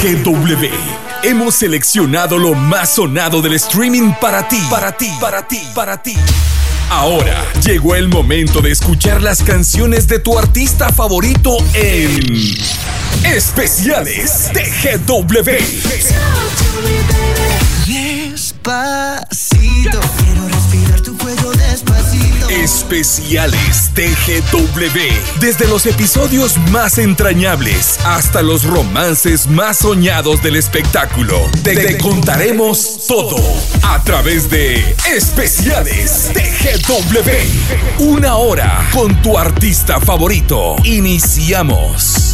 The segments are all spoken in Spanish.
TGW. Hemos seleccionado lo más sonado del streaming para ti, para ti, para ti, para ti. Ahora llegó el momento de escuchar las canciones de tu artista favorito en Especiales TGW. Despacito, quiero Especiales TGW. Desde los episodios más entrañables hasta los romances más soñados del espectáculo. Te, te contaremos todo a través de Especiales TGW. Una hora con tu artista favorito. Iniciamos.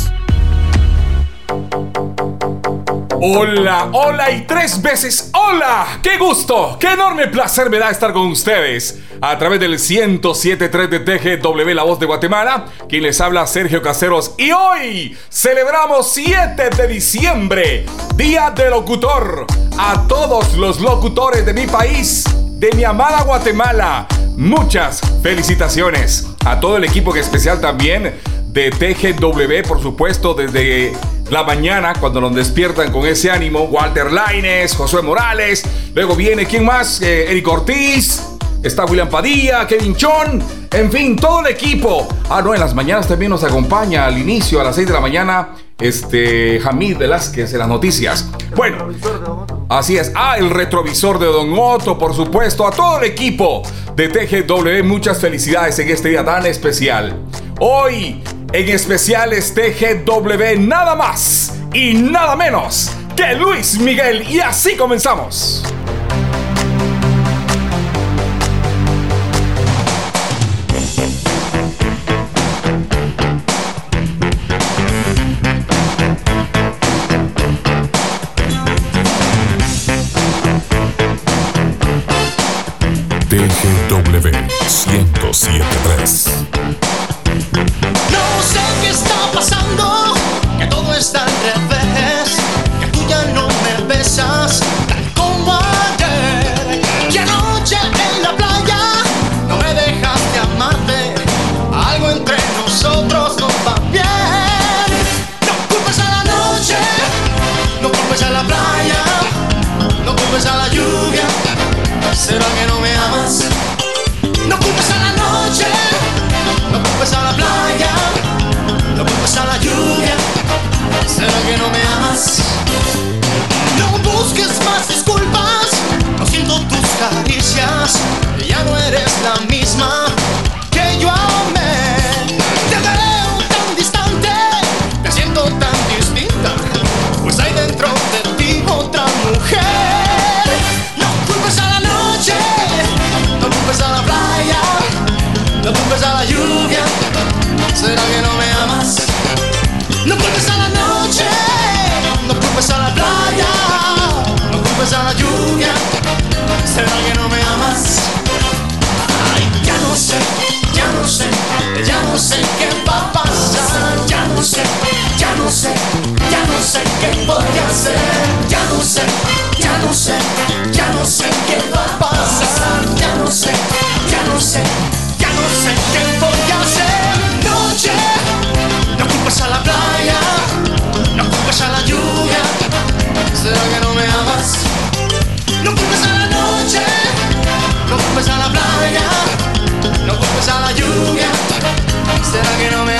Hola, hola y tres veces hola. ¡Qué gusto! ¡Qué enorme placer me da estar con ustedes! A través del 107.3 de TGW La Voz de Guatemala, quien les habla Sergio Caseros. Y hoy celebramos 7 de diciembre, Día del Locutor. A todos los locutores de mi país, de mi amada Guatemala, muchas felicitaciones. A todo el equipo que especial también de TGW, por supuesto, desde la mañana, cuando nos despiertan con ese ánimo, Walter Laines, Josué Morales, luego viene, ¿quién más? Eh, Eric Ortiz, está William Padilla, Kevin Chon, en fin, todo el equipo. Ah, no, en las mañanas también nos acompaña al inicio, a las 6 de la mañana, este, Hamid Velázquez en las noticias. Bueno, así es. Ah, el retrovisor de Don Otto, por supuesto, a todo el equipo de TGW, muchas felicidades en este día tan especial. Hoy, en especiales TGW, nada más y nada menos que Luis Miguel. Y así comenzamos. Amas? No culpes a la noche No culpes a la playa No culpes a la lluvia ¿Será que no me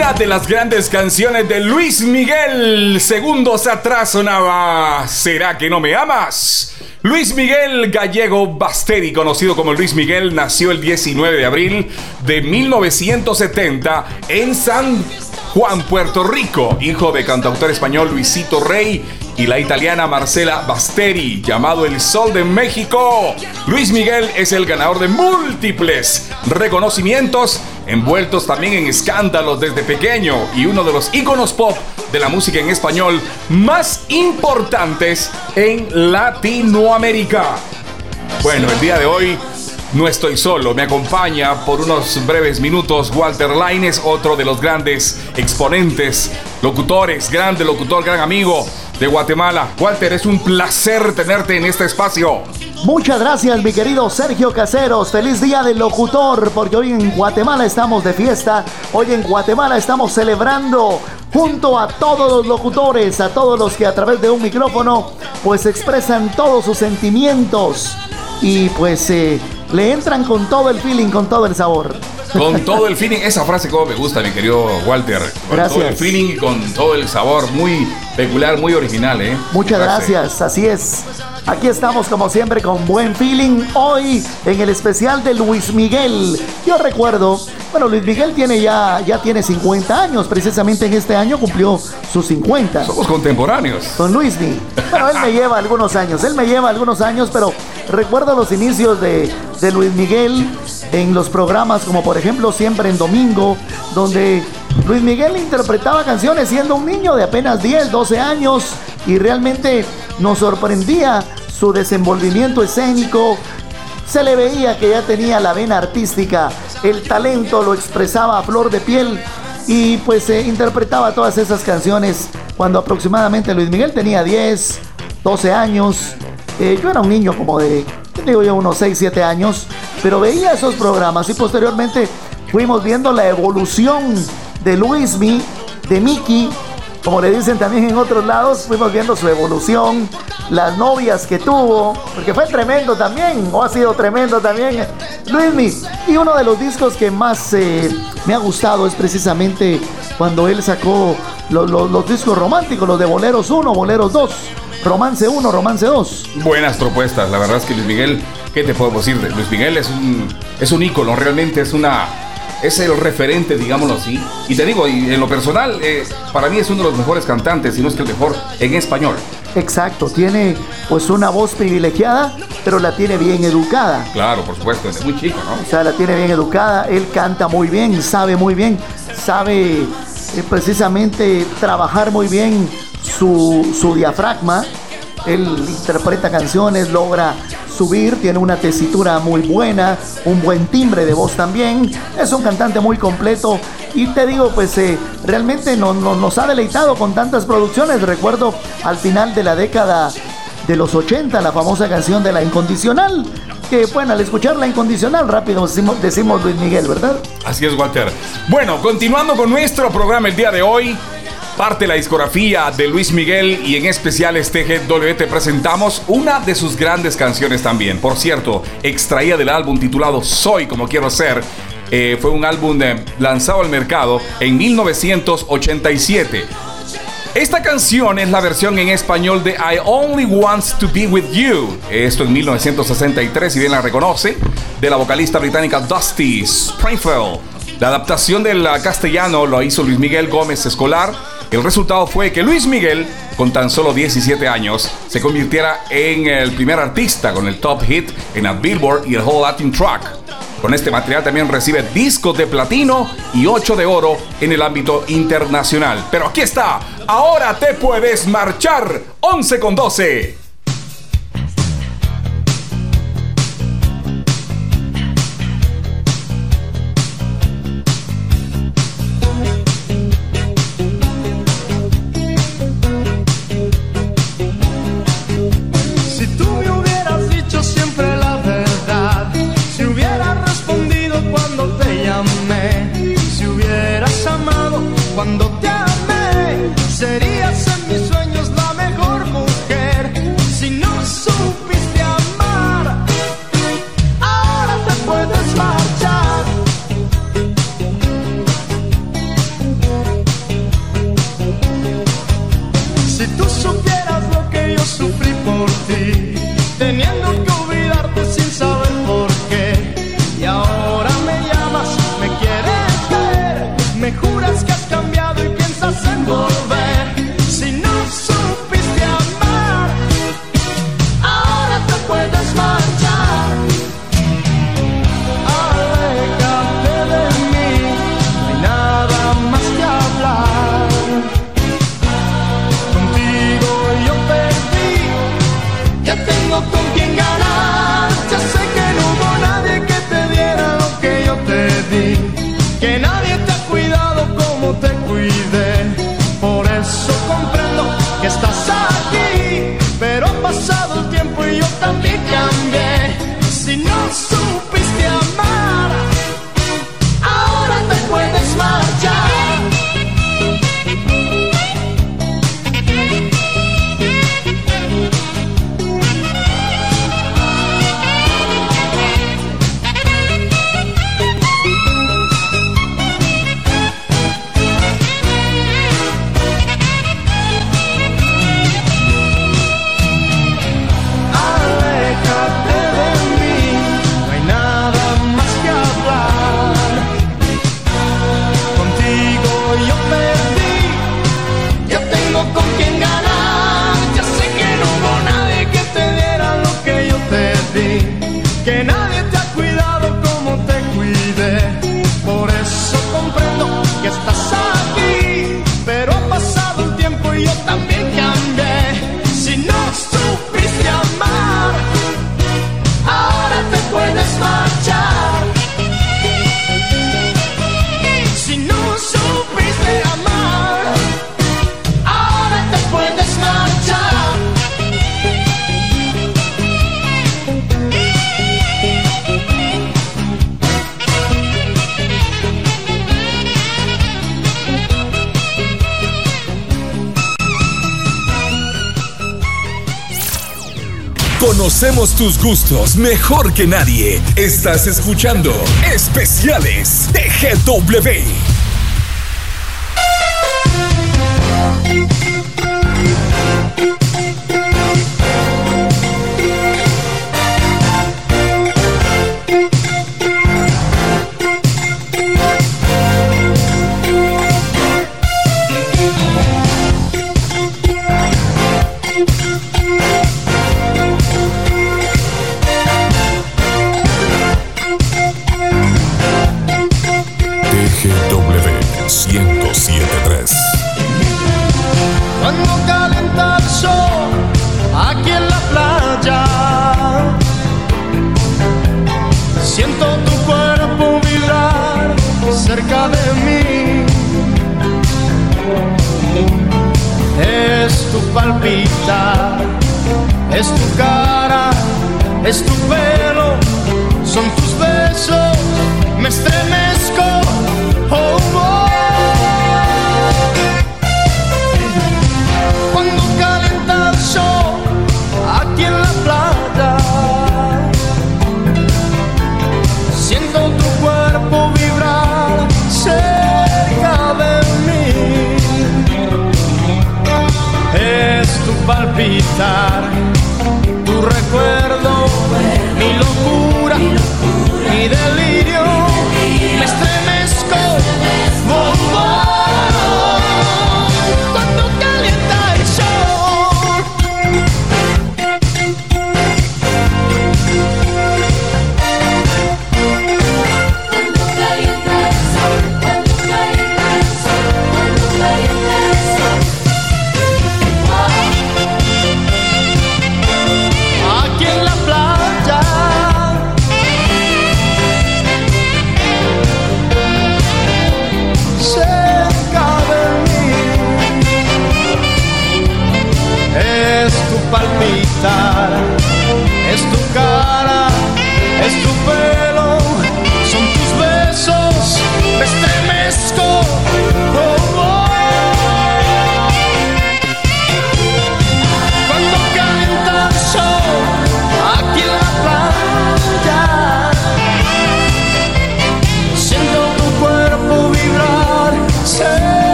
Una de las grandes canciones de Luis Miguel. Segundos atrás sonaba ¿Será que no me amas? Luis Miguel Gallego Basteri, conocido como Luis Miguel, nació el 19 de abril de 1970 en San Juan, Puerto Rico, hijo de cantautor español Luisito Rey y la italiana Marcela Basteri, llamado El Sol de México. Luis Miguel es el ganador de múltiples reconocimientos, envueltos también en escándalos desde pequeño y uno de los íconos pop de la música en español más importantes en Latinoamérica. Bueno, el día de hoy no estoy solo, me acompaña por unos breves minutos Walter Laines, otro de los grandes exponentes, locutores, grande locutor, gran amigo de Guatemala. Walter, es un placer tenerte en este espacio. Muchas gracias, mi querido Sergio Caseros. Feliz día del locutor, porque hoy en Guatemala estamos de fiesta. Hoy en Guatemala estamos celebrando junto a todos los locutores, a todos los que a través de un micrófono pues expresan todos sus sentimientos y pues eh, le entran con todo el feeling, con todo el sabor. Con todo el feeling, esa frase como me gusta, mi querido Walter. Con gracias. todo el feeling y con todo el sabor, muy peculiar, muy original, ¿eh? Muchas gracias, así es. Aquí estamos como siempre con buen feeling. Hoy en el especial de Luis Miguel. Yo recuerdo, bueno, Luis Miguel tiene ya, ya tiene 50 años. Precisamente en este año cumplió sus 50. Somos contemporáneos. Con Luis Miguel. Bueno, él me lleva algunos años. Él me lleva algunos años, pero recuerdo los inicios de, de Luis Miguel en los programas como por ejemplo Siempre en Domingo, donde Luis Miguel interpretaba canciones siendo un niño de apenas 10, 12 años y realmente nos sorprendía su desenvolvimiento escénico. Se le veía que ya tenía la vena artística, el talento lo expresaba a flor de piel y pues eh, interpretaba todas esas canciones cuando aproximadamente Luis Miguel tenía 10, 12 años. Eh, yo era un niño como de, digo yo, unos 6, 7 años, pero veía esos programas y posteriormente fuimos viendo la evolución de Luismi, de Mickey, como le dicen también en otros lados, fuimos viendo su evolución, las novias que tuvo, porque fue tremendo también, o ha sido tremendo también Luismi. Y uno de los discos que más eh, me ha gustado es precisamente cuando él sacó los, discos románticos, los de Boleros 1, Boleros 2. Romance 1, Romance 2. Buenas propuestas, la verdad es que Luis Miguel, ¿qué te puedo decir? Luis Miguel es un, es un ícono, realmente es una, es el referente, digámoslo así. Y te digo, y en lo personal, eh, para mí es uno de los mejores cantantes, si no es que el mejor en español. Exacto, tiene pues una voz privilegiada, pero la tiene bien educada. Claro, por supuesto, desde muy chico, ¿no? O sea, la tiene bien educada, él canta muy bien, sabe muy bien, sabe eh, precisamente trabajar muy bien su, su diafragma. Él interpreta canciones, logra subir, tiene una tesitura muy buena, un buen timbre de voz también. Es un cantante muy completo y te digo, pues eh, realmente no, no, nos ha deleitado con tantas producciones. Recuerdo al final de la década de los 80, la famosa canción de La Incondicional. Que bueno, al escuchar La Incondicional, rápido decimos, decimos Luis Miguel, ¿verdad? Así es, Walter. Bueno, continuando con nuestro programa el día de hoy, parte de la discografía de Luis Miguel y en especial este GW te presentamos una de sus grandes canciones también. Por cierto, extraída del álbum titulado Soy como quiero ser. Eh, fue un álbum de, lanzado al mercado en 1987. Esta canción es la versión en español de I Only Want to Be With You. Esto en 1963, si bien la reconoce, de la vocalista británica Dusty Springfield. La adaptación del castellano lo hizo Luis Miguel Gómez Escolar. El resultado fue que Luis Miguel, con tan solo 17 años, se convirtiera en el primer artista con el top hit en el Billboard y el Whole Latin Track. Con este material también recibe discos de platino y 8 de oro en el ámbito internacional. Pero aquí está, ahora te puedes marchar 11 con 12. Tus gustos mejor que nadie. Estás escuchando Especiales de GW.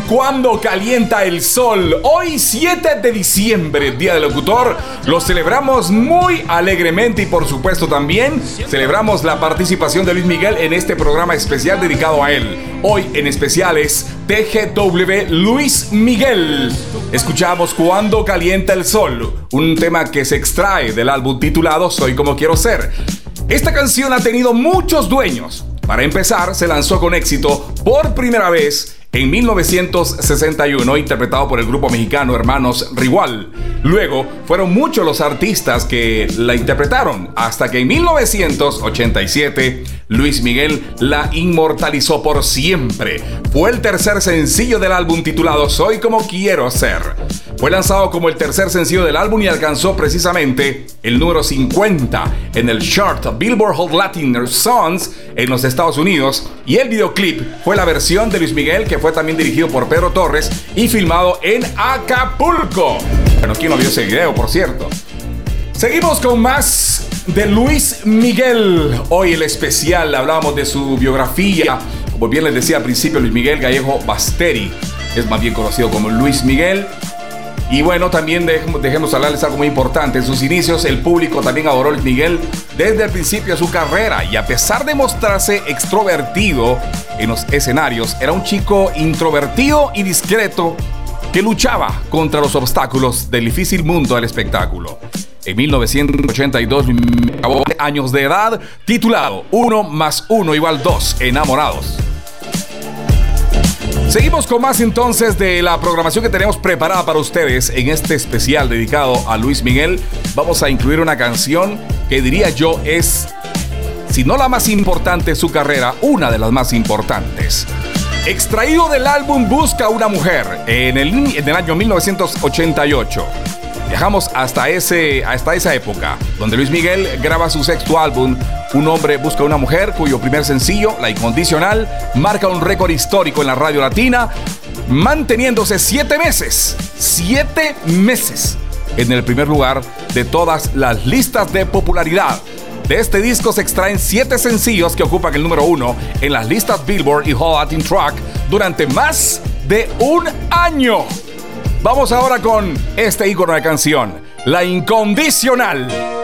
Cuando calienta el sol. Hoy 7 de diciembre, Día del Locutor, lo celebramos muy alegremente y por supuesto también celebramos la participación de Luis Miguel en este programa especial dedicado a él. Hoy en especial es TGW Luis Miguel. Escuchamos Cuando calienta el sol, un tema que se extrae del álbum titulado Soy como quiero ser. Esta canción ha tenido muchos dueños. Para empezar, se lanzó con éxito por primera vez en 1961, interpretado por el grupo mexicano Hermanos Rigual. Luego, fueron muchos los artistas que la interpretaron, hasta que en 1987, Luis Miguel la inmortalizó por siempre. Fue el tercer sencillo del álbum titulado Soy como quiero ser. Fue lanzado como el tercer sencillo del álbum y alcanzó precisamente el número 50 en el chart Billboard Hot Latin Songs en los Estados Unidos y el videoclip fue la versión de Luis Miguel que fue también dirigido por Pedro Torres y filmado en Acapulco. Bueno, ¿quién no vio ese video, por cierto? Seguimos con más de Luis Miguel. Hoy el especial, hablábamos de su biografía. Como bien les decía al principio, Luis Miguel Gallego Basteri es más bien conocido como Luis Miguel. Y bueno, también dejemos, dejemos hablarles algo muy importante. En sus inicios, el público también adoró Luis Miguel desde el principio de su carrera. Y a pesar de mostrarse extrovertido en los escenarios, era un chico introvertido y discreto que luchaba contra los obstáculos del difícil mundo del espectáculo. En 1982, acabó años de edad, titulado 1 más 1 igual 2, enamorados. Seguimos con más entonces de la programación que tenemos preparada para ustedes en este especial dedicado a Luis Miguel. Vamos a incluir una canción que diría yo es, si no la más importante de su carrera, una de las más importantes. Extraído del álbum Busca una mujer en el, año 1988. Viajamos hasta, hasta esa época, donde Luis Miguel graba su sexto álbum, Un hombre busca una mujer, cuyo primer sencillo, La Incondicional, marca un récord histórico en la radio latina, manteniéndose siete meses, siete meses en el primer lugar de todas las listas de popularidad. De este disco se extraen siete sencillos que ocupan el número uno en las listas Billboard y Hot Latin Track durante más de un año. Vamos ahora con este ícono de canción, La Incondicional.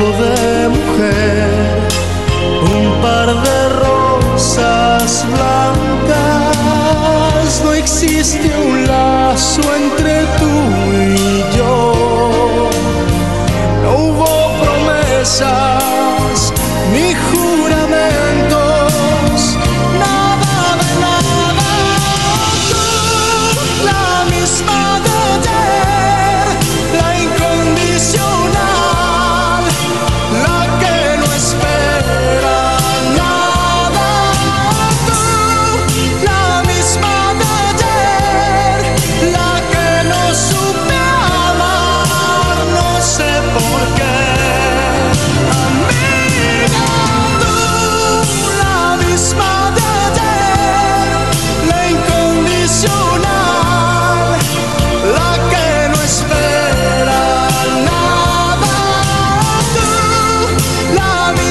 over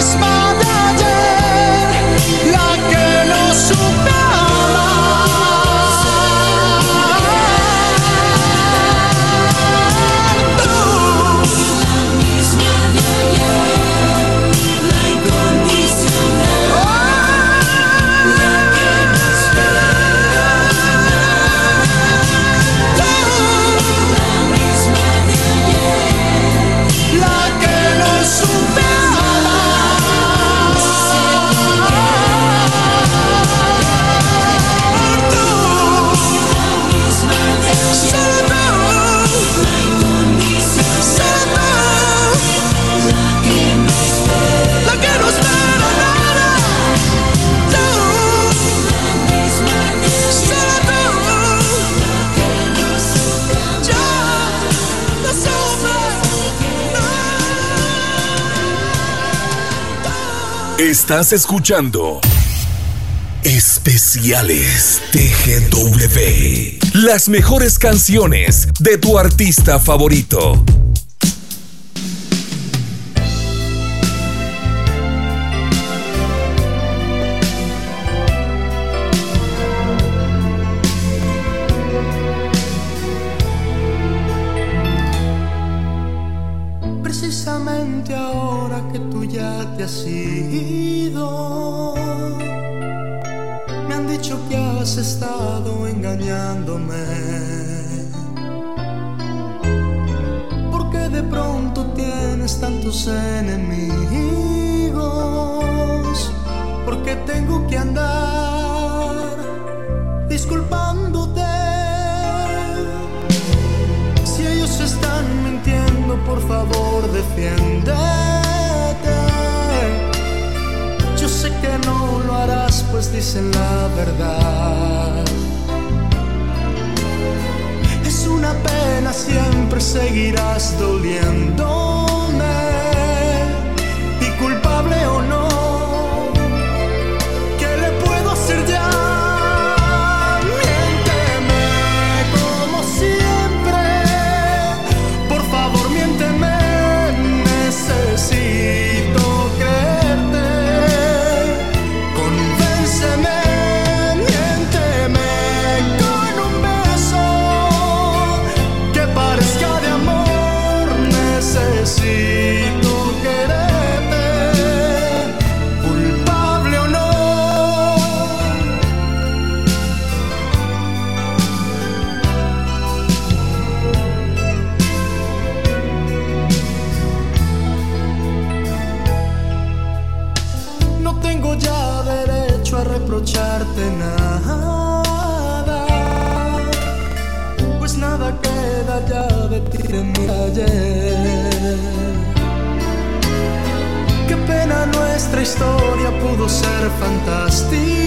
smile. Estás escuchando Especiales TGW. Las mejores canciones de tu artista favorito. defiéndete. Yo sé que no lo harás, pues dicen la verdad. Es una pena, siempre seguirás doliendo. historia pudo ser fantástica.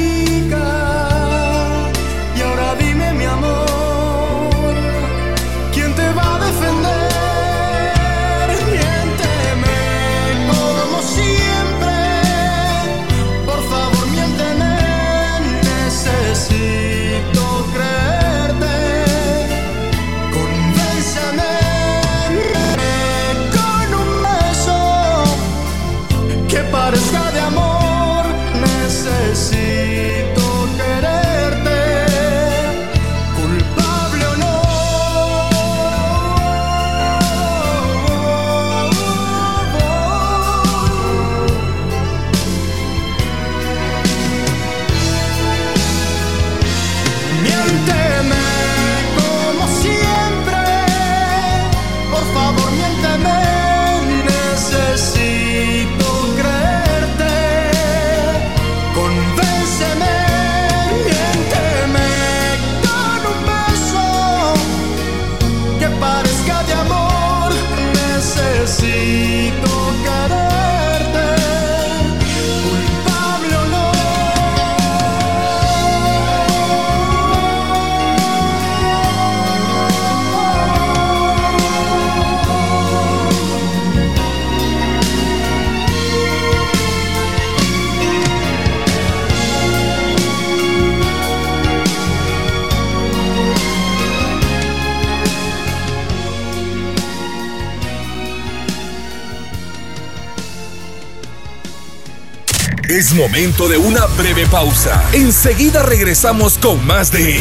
Momento de una breve pausa. Enseguida regresamos con más de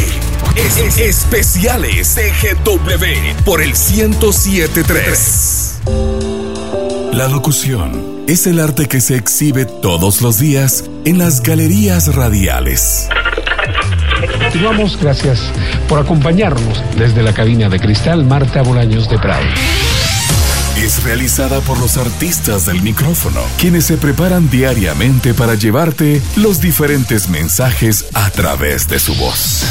es Especiales TGW por el 1073. La locución es el arte que se exhibe todos los días en las galerías radiales. Continuamos, gracias por acompañarnos desde la cabina de cristal Marta Bolaños de Prado es realizada por los artistas del micrófono, quienes se preparan diariamente para llevarte los diferentes mensajes a través de su voz.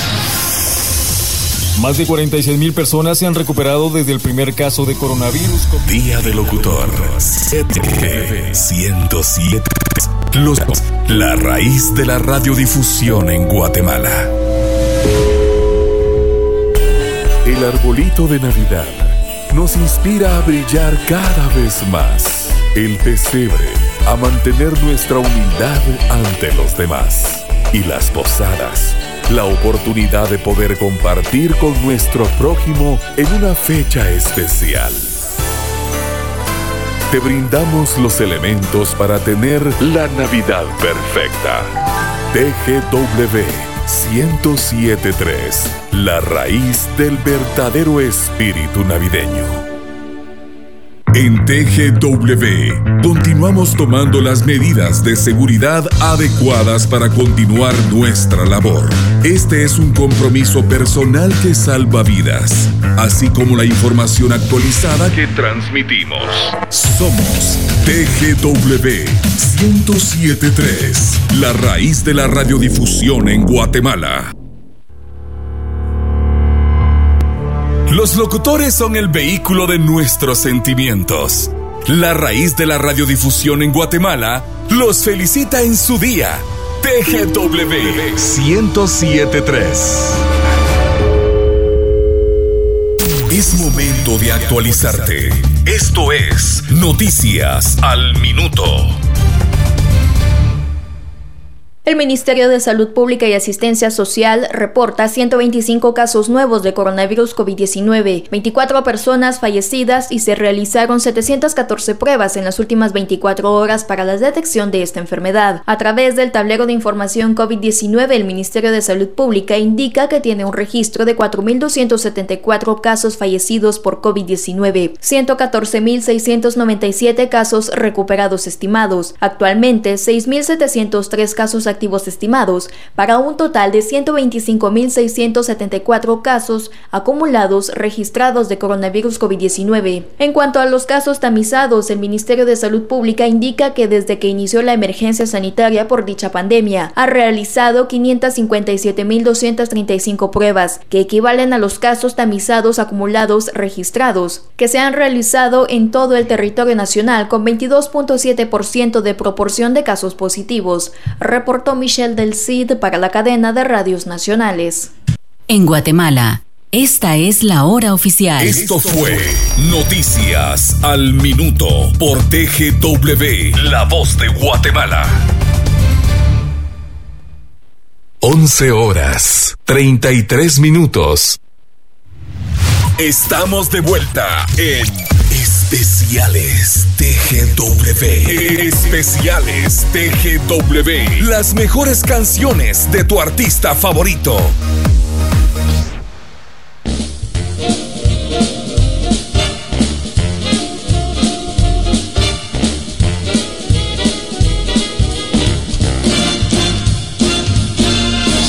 Más de 46 mil personas se han recuperado desde el primer caso de coronavirus. Día del locutor. 107. Los, la raíz de la radiodifusión en Guatemala. El arbolito de Navidad nos inspira a brillar cada vez más. El pesebre, a mantener nuestra humildad ante los demás. Y las posadas, la oportunidad de poder compartir con nuestro prójimo en una fecha especial. Te brindamos los elementos para tener la Navidad perfecta. TGW 1073, la raíz del verdadero espíritu navideño. En TGW continuamos tomando las medidas de seguridad adecuadas para continuar nuestra labor. Este es un compromiso personal que salva vidas, así como la información actualizada que transmitimos. Somos TGW 1073, la raíz de la radiodifusión en Guatemala. Los locutores son el vehículo de nuestros sentimientos. La raíz de la radiodifusión en Guatemala los felicita en su día. TGW 1073. Es momento de actualizarte. Esto es Noticias al Minuto. El Ministerio de Salud Pública y Asistencia Social reporta 125 casos nuevos de coronavirus COVID-19, 24 personas fallecidas y se realizaron 714 pruebas en las últimas 24 horas para la detección de esta enfermedad. A través del tablero de información COVID-19, el Ministerio de Salud Pública indica que tiene un registro de 4.274 casos fallecidos por COVID-19, 114.697 casos recuperados estimados. Actualmente, 6.703 casos activos estimados, para un total de 125.674 casos acumulados registrados de coronavirus COVID-19. En cuanto a los casos tamizados, el Ministerio de Salud Pública indica que desde que inició la emergencia sanitaria por dicha pandemia, ha realizado 557.235 pruebas, que equivalen a los casos tamizados acumulados registrados, que se han realizado en todo el territorio nacional con 22.7% de proporción de casos positivos, reportó Michelle del Cid para la cadena de radios nacionales. En Guatemala, esta es la hora oficial. Esto fue Noticias al Minuto por TGW, La Voz de Guatemala. 11 horas, 33 minutos. Estamos de vuelta en Especiales TGW. Especiales TGW. Las mejores canciones de tu artista favorito.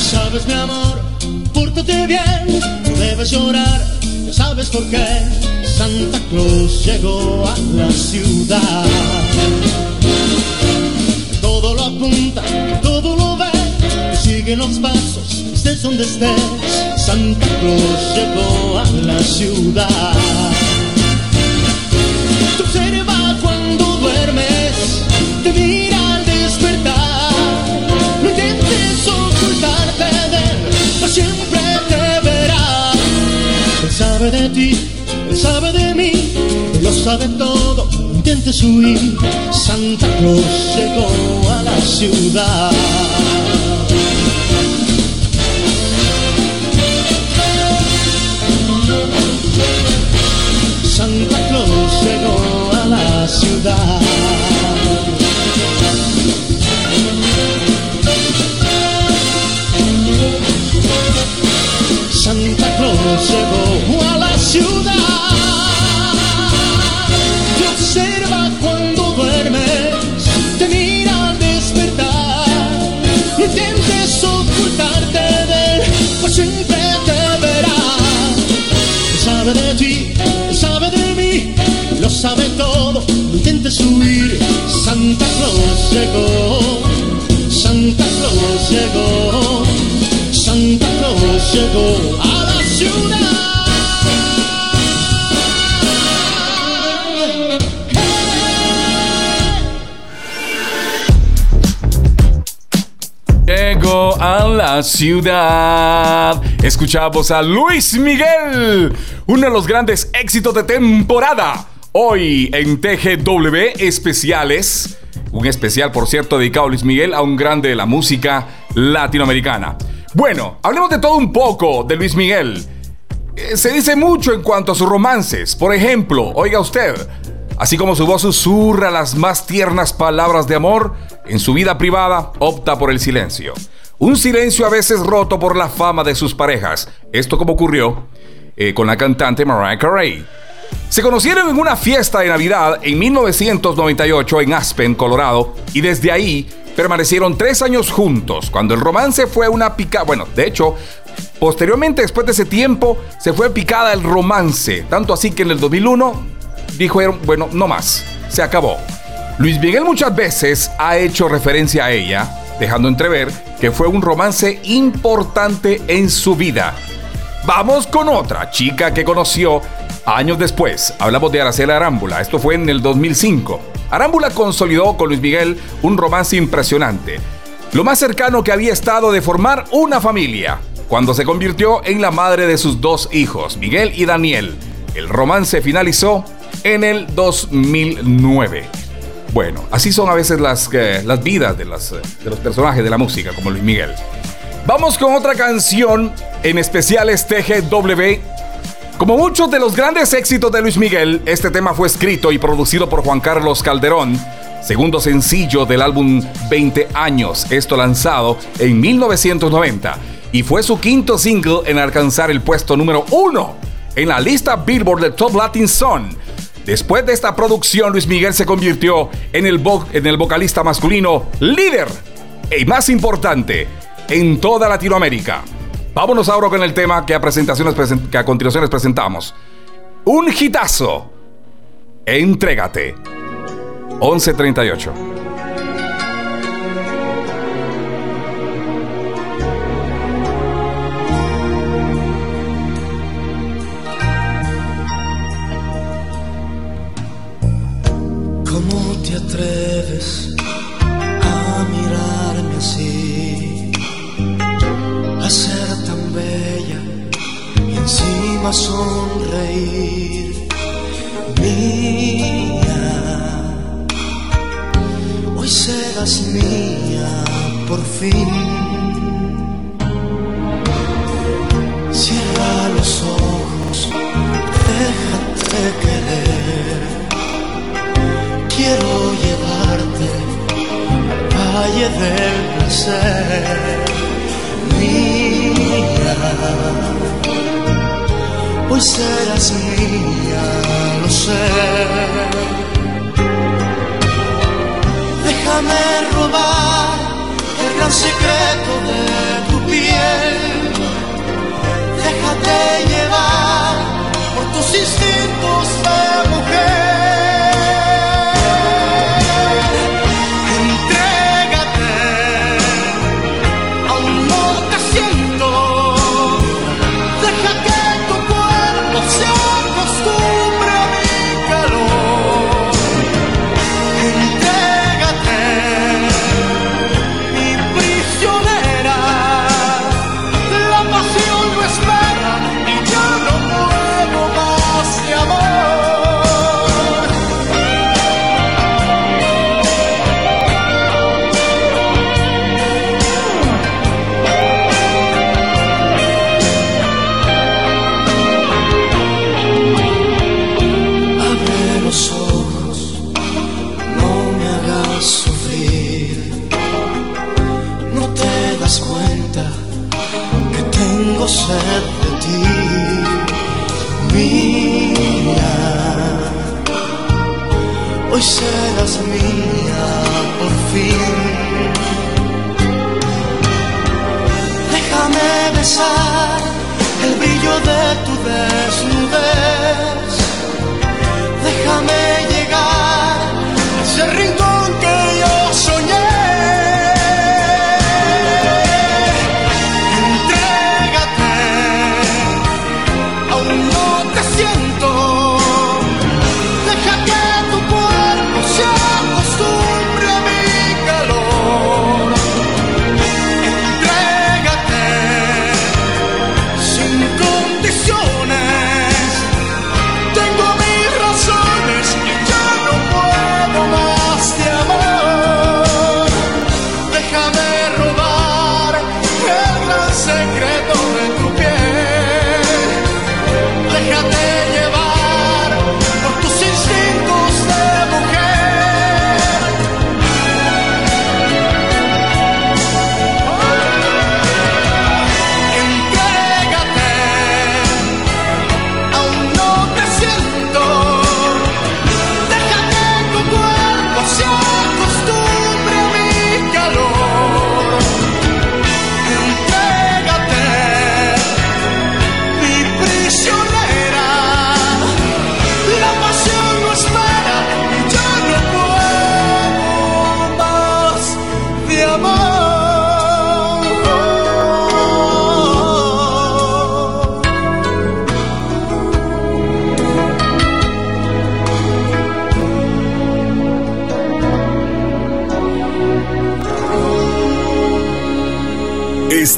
Sabes mi amor, pórtate bien, no debes llorar, ya sabes por qué Santa Claus llegó a la ciudad. Todo lo apunta, todo lo ve, sigue los pasos, estés donde estés. Santa Claus llegó a la ciudad. Sabe todo, intentes huir. Santa Claus llegó a la ciudad. Santa Claus llegó a la ciudad. Sabe todo, no intentes huir. Santa Claus llegó, Santa Claus llegó, Santa Claus llegó a la ciudad. Llegó a la ciudad. Escuchamos a Luis Miguel, uno de los grandes éxitos de temporada. Hoy en TGW especiales, un especial por cierto dedicado a Luis Miguel, a un grande de la música latinoamericana. Bueno, hablemos de todo un poco de Luis Miguel. Eh, Se dice mucho en cuanto a sus romances. Por ejemplo, oiga usted, así como su voz susurra las más tiernas palabras de amor, en su vida privada opta por el silencio. Un silencio a veces roto por la fama de sus parejas. Esto como ocurrió eh, con la cantante Mariah Carey. Se conocieron en una fiesta de Navidad en 1998 en Aspen, Colorado, y desde ahí permanecieron tres años juntos, cuando el romance fue una pica... Bueno, de hecho, posteriormente, después de ese tiempo, se fue picada el romance, tanto así que en el 2001 dijeron, bueno, no más, se acabó. Luis Miguel muchas veces ha hecho referencia a ella, dejando entrever que fue un romance importante en su vida. Vamos con otra chica que conoció años después. Hablamos de Aracela Arámbula. Esto fue en el 2005. Arámbula consolidó con Luis Miguel un romance impresionante. Lo más cercano que había estado de formar una familia, cuando se convirtió en la madre de sus dos hijos, Miguel y Daniel. El romance finalizó en el 2009. Bueno, así son a veces las, eh, las vidas de, las, eh, de los personajes de la música, como Luis Miguel. Vamos con otra canción, en especiales TGW. Como muchos de los grandes éxitos de Luis Miguel, este tema fue escrito y producido por Juan Carlos Calderón, segundo sencillo del álbum 20 años, esto lanzado en 1990, y fue su quinto single en alcanzar el puesto número uno en la lista Billboard del Top Latin Song. Después de esta producción, Luis Miguel se convirtió en el, en el vocalista masculino líder y más importante en toda Latinoamérica. Vámonos ahora con el tema que a, presentaciones presen- que a continuación les presentamos. Un hitazo. Entrégate. 1138. ¿Cómo te atreves a mirarme así? Encima sonreír. Mía, hoy serás mía por fin. Cierra los ojos, déjate querer quiero llevarte al valle del placer, mía. Hoy serás mía, lo sé. Déjame robar el gran secreto de tu piel. Déjate llevar por tus instintos de mujer. Tengo sed de ti, mía. Hoy serás mía por fin. Déjame besar el brillo de tu desnudez.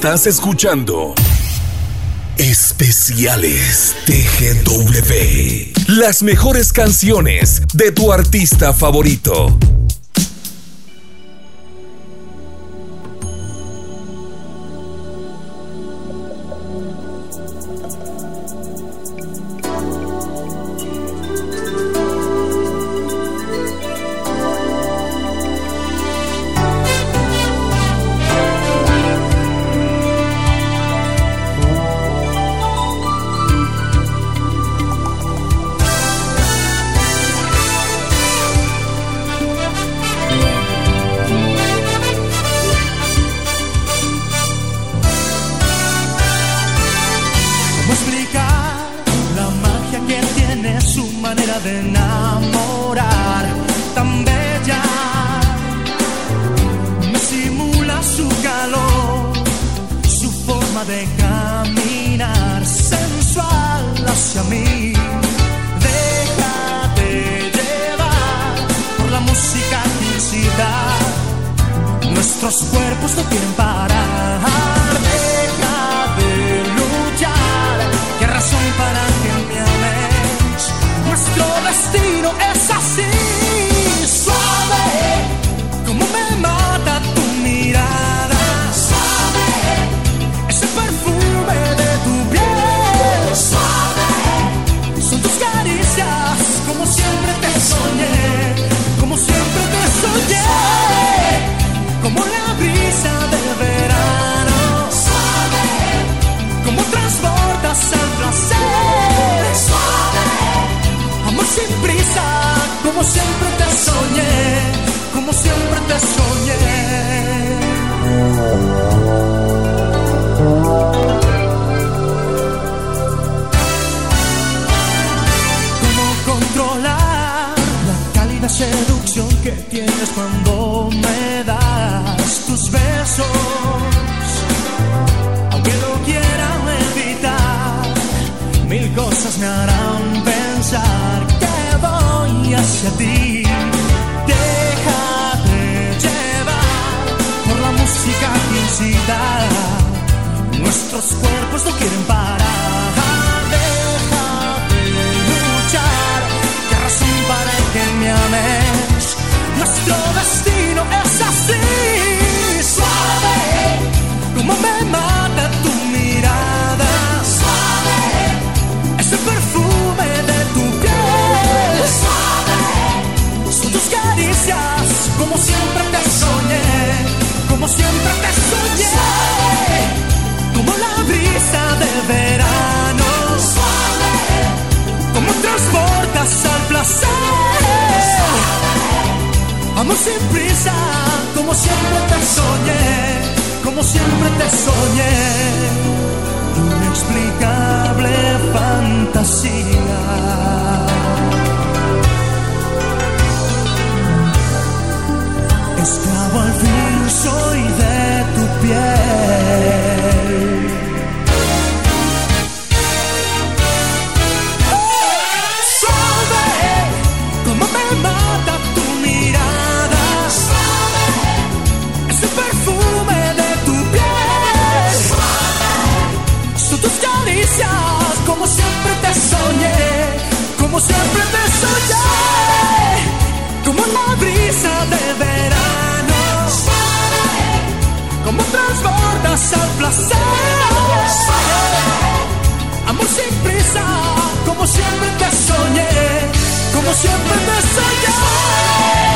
Estás escuchando Especiales TGW. Las mejores canciones de tu artista favorito. siempre te soñé, como siempre te soñé. ¿Cómo controlar la cálida seducción que tienes cuando me das tus besos? Aunque lo quiera evitar, mil cosas me harán pensar hacia ti. Déjate llevar por la música que incita. Nuestros cuerpos no quieren parar. Déjate luchar. ¿Qué razón para que me ames? Nuestro destino. abrazar placer. Amor sin prisa, como siempre te soñé, como siempre te soñé. Inexplicable fantasía. Esclavo al fin soy de tu piel. Amor sin prisa, como siempre te soñé, como siempre te soñé.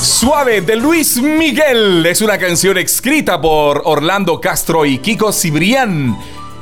Suave de Luis Miguel es una canción escrita por Orlando Castro y Kiko Cibrián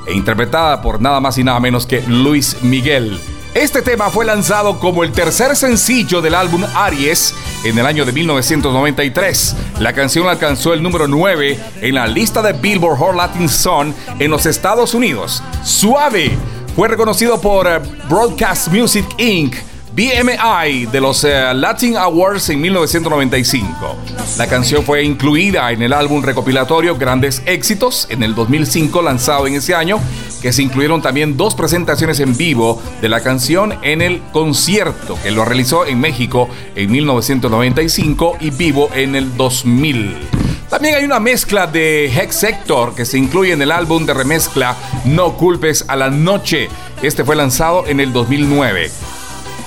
e interpretada por nada más y nada menos que Luis Miguel. Este tema fue lanzado como el tercer sencillo del álbum Aries en el año de 1993. La canción alcanzó el número 9 en la lista de Billboard Hot Latin Song en los Estados Unidos. Suave fue reconocido por eh, Broadcast Music Inc BMI de los eh, Latin Awards en 1995. La canción fue incluida en el álbum recopilatorio Grandes Éxitos en el 2005 lanzado en ese año, que se incluyeron también dos presentaciones en vivo de la canción en el concierto que lo realizó en México en 1995 y vivo en el 2000. También hay una mezcla de Hex Sector que se incluye en el álbum de remezcla No culpes a la noche. Este fue lanzado en el 2009.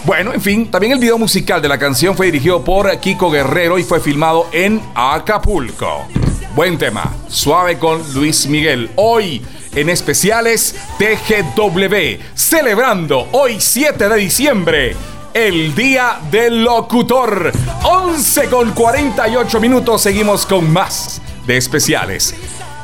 Bueno, en fin, también el video musical de la canción fue dirigido por Kiko Guerrero y fue filmado en Acapulco. Buen tema, suave con Luis Miguel. Hoy en especiales TGW, celebrando hoy 7 de diciembre. El Día del Locutor. 11 con 48 minutos. Seguimos con más de especiales.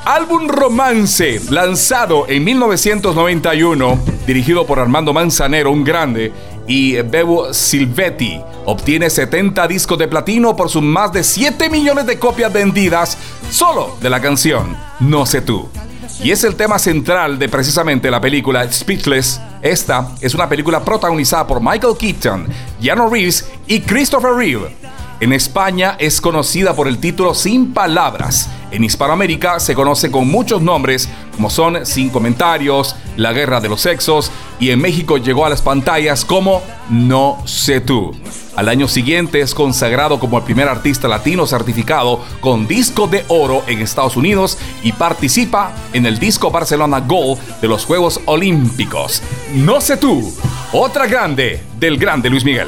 Álbum Romance, lanzado en 1991, dirigido por Armando Manzanero, un grande, y Bebo Silvetti. Obtiene 70 discos de platino por sus más de 7 millones de copias vendidas solo de la canción No sé tú. Y es el tema central de precisamente la película Speechless. Esta es una película protagonizada por Michael Keaton, Keanu Reeves y Christopher Reeve. En España es conocida por el título Sin Palabras. En Hispanoamérica se conoce con muchos nombres como son Sin Comentarios, La Guerra de los Sexos y en México llegó a las pantallas como No sé tú. Al año siguiente es consagrado como el primer artista latino certificado con disco de oro en Estados Unidos y participa en el disco Barcelona Gold de los Juegos Olímpicos. No sé tú, otra grande del grande Luis Miguel.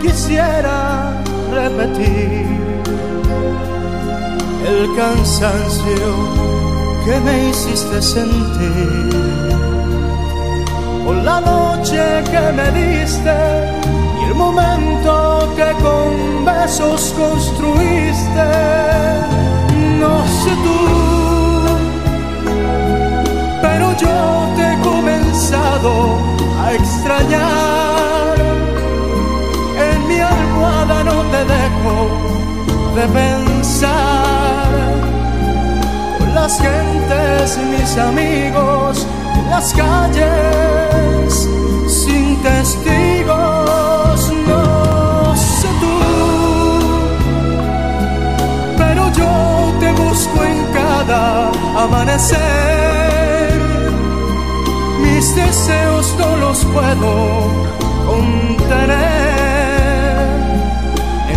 quisiera repetir el cansancio que me hiciste sentir, por la noche que me diste y el momento que con besos construiste. No sé tú, pero yo te he comenzado a extrañar. Dejo de pensar las gentes, mis amigos, en las calles, sin testigos, no sé tú, pero yo te busco en cada amanecer, mis deseos no los puedo contener.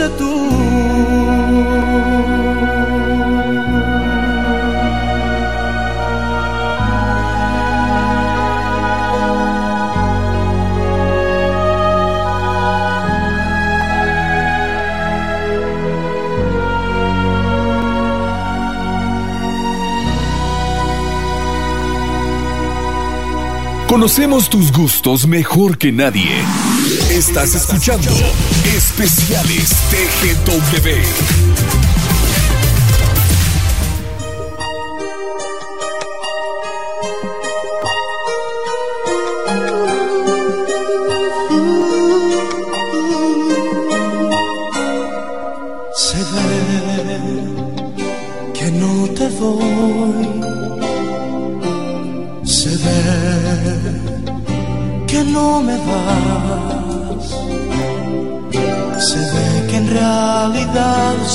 fosse tu. Conocemos tus gustos mejor que nadie. Estás escuchando Especiales TGW.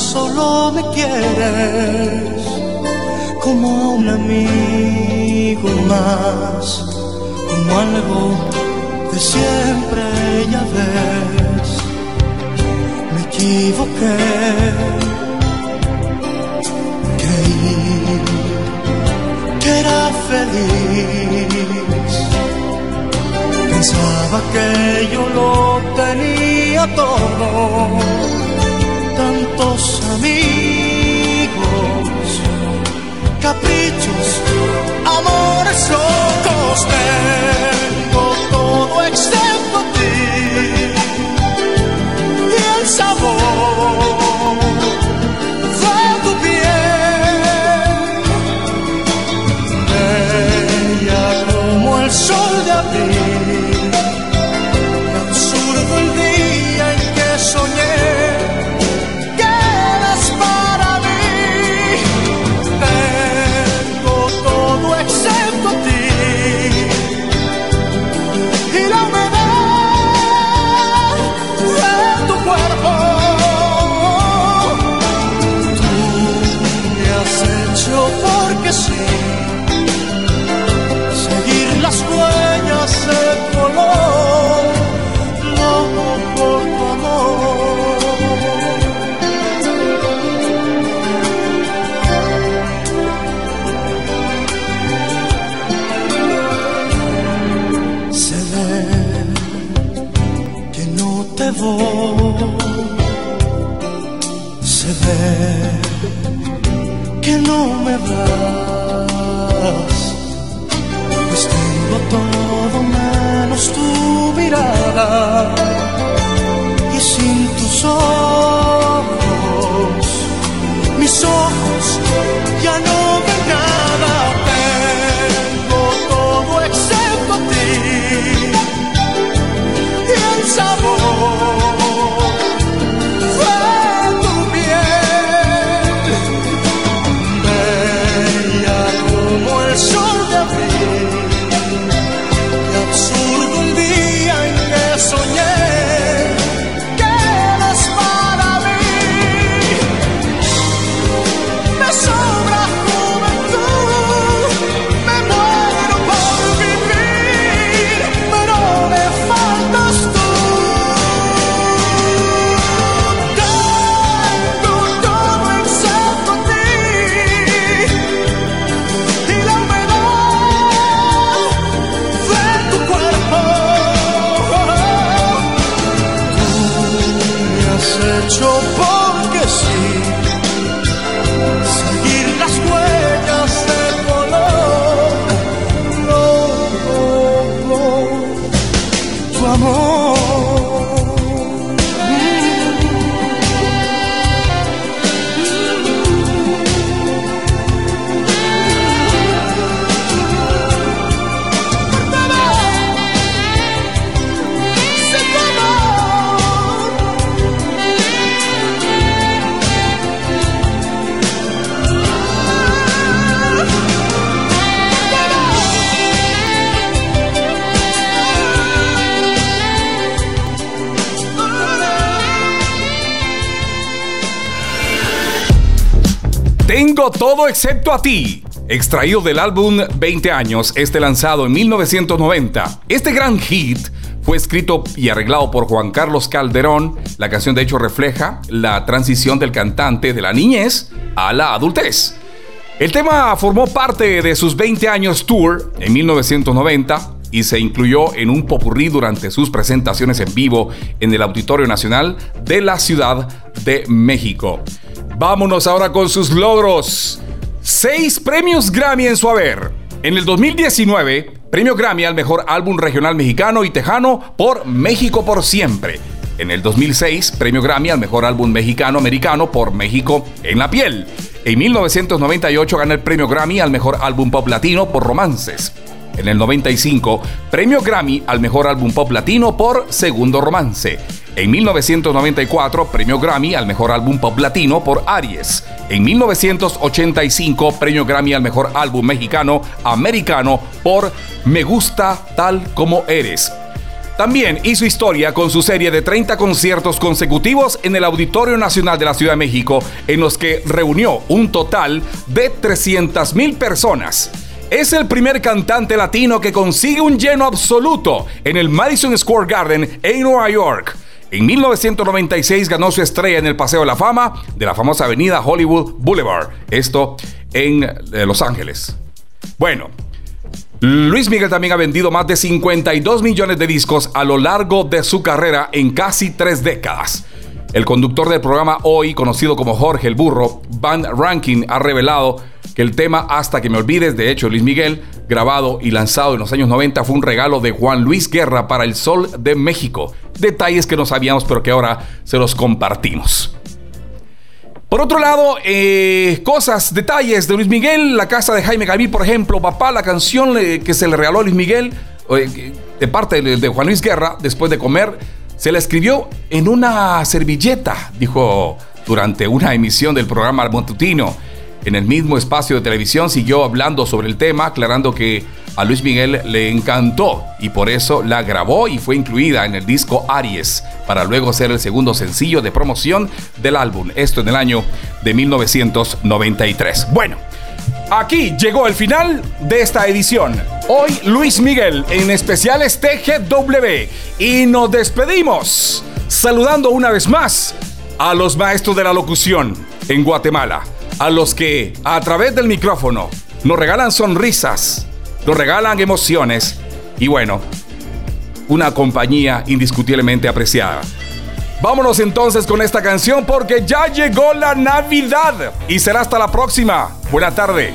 solo me quieres como un amigo más, como algo de siempre ya ves. Me equivoqué, creí que era feliz, pensaba que yo lo tenía todo tantos amigos, caprichos, amores locos. Tengo todo excepto ti y el sabor. Tengo todo excepto a ti. Extraído del álbum 20 años, este lanzado en 1990. Este gran hit fue escrito y arreglado por Juan Carlos Calderón. La canción de hecho refleja la transición del cantante de la niñez a la adultez. El tema formó parte de sus 20 años tour en 1990 y se incluyó en un popurrí durante sus presentaciones en vivo en el Auditorio Nacional de la Ciudad de México. Vámonos ahora con sus logros. Seis premios Grammy en su haber. En el 2019, premio Grammy al mejor álbum regional mexicano y tejano por México por siempre. En el 2006, premio Grammy al mejor álbum mexicano-americano por México en la piel. En 1998 gana el premio Grammy al mejor álbum pop latino por Romances. En el 95, premio Grammy al mejor álbum pop latino por Segundo Romance. En 1994, premio Grammy al mejor álbum pop latino por Aries. En 1985, premio Grammy al mejor álbum mexicano americano por Me gusta tal como eres. También hizo historia con su serie de 30 conciertos consecutivos en el Auditorio Nacional de la Ciudad de México, en los que reunió un total de 300.000 personas. Es el primer cantante latino que consigue un lleno absoluto en el Madison Square Garden en Nueva York. En 1996 ganó su estrella en el Paseo de la Fama de la famosa avenida Hollywood Boulevard, esto en eh, Los Ángeles. Bueno, Luis Miguel también ha vendido más de 52 millones de discos a lo largo de su carrera en casi tres décadas. El conductor del programa Hoy, conocido como Jorge el Burro, Van Ranking, ha revelado que el tema Hasta que me olvides, de hecho Luis Miguel, grabado y lanzado en los años 90, fue un regalo de Juan Luis Guerra para el Sol de México. Detalles que no sabíamos pero que ahora se los compartimos. Por otro lado, eh, cosas, detalles de Luis Miguel, la casa de Jaime Gaví, por ejemplo, Papá, la canción eh, que se le regaló a Luis Miguel eh, de parte de, Juan Luis Guerra, después de comer, se la escribió en una servilleta, dijo durante una emisión del programa Montutino. En el mismo espacio de televisión siguió hablando sobre el tema, aclarando que a Luis Miguel le encantó y por eso la grabó y fue incluida en el disco Aries, para luego ser el segundo sencillo de promoción del álbum, esto en el año de 1993. Bueno, aquí llegó el final de esta edición. Hoy Luis Miguel en especiales TGW y nos despedimos saludando una vez más a los maestros de la locución en Guatemala a los que a través del micrófono nos regalan sonrisas, nos regalan emociones y bueno, una compañía indiscutiblemente apreciada. Vámonos entonces con esta canción porque ya llegó la Navidad y será hasta la próxima. Buena tarde.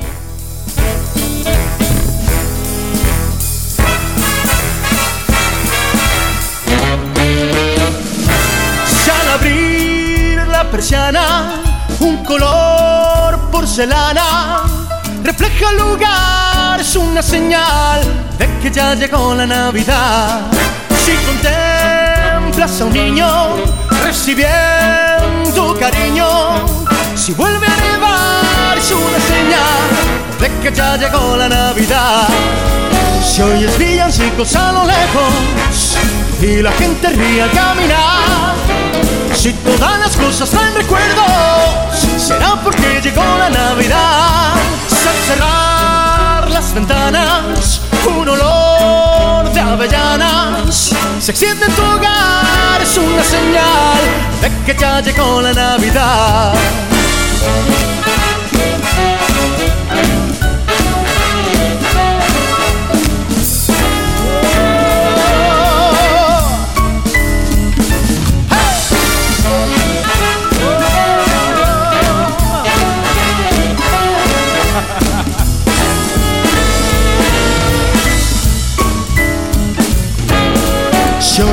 al abrir la persiana un color porcelana refleja el lugar, es una señal de que ya llegó la Navidad. Si contemplas a un niño recibiendo cariño, si vuelve a nevar, es una señal de que ya llegó la Navidad. Si oyes villancicos a lo lejos y la gente ríe al caminar, si todas las cosas traen recuerdos, será porque llegó la Navidad. Al cerrar las ventanas, un olor de avellanas se extiende en tu hogar, es una señal de que ya llegó la Navidad.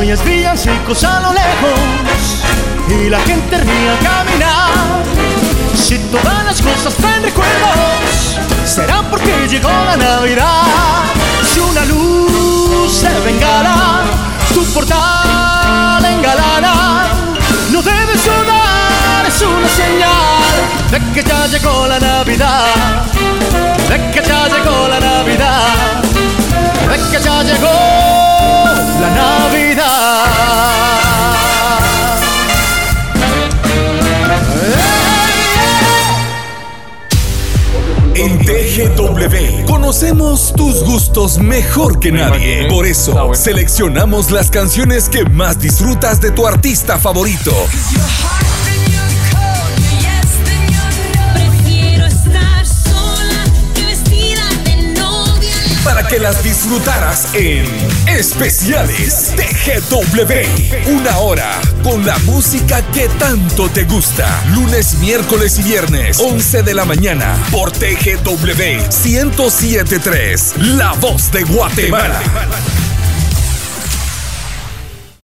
Oyes villancicos a lo lejos y la gente ríe caminar, si todas las cosas traen recuerdos, será porque llegó la Navidad. Si una luz de bengala tu portal engalana, no debes dudar, es una señal de que ya llegó la Navidad, de que ya llegó la Navidad, es que ya llegó la Navidad. En TGW conocemos tus gustos mejor que nadie. Por eso seleccionamos las canciones que más disfrutas de tu artista favorito. Que las disfrutaras en Especiales TGW. Una hora con la música que tanto te gusta. Lunes, miércoles y viernes, 11 de la mañana, por TGW 1073, La Voz de Guatemala.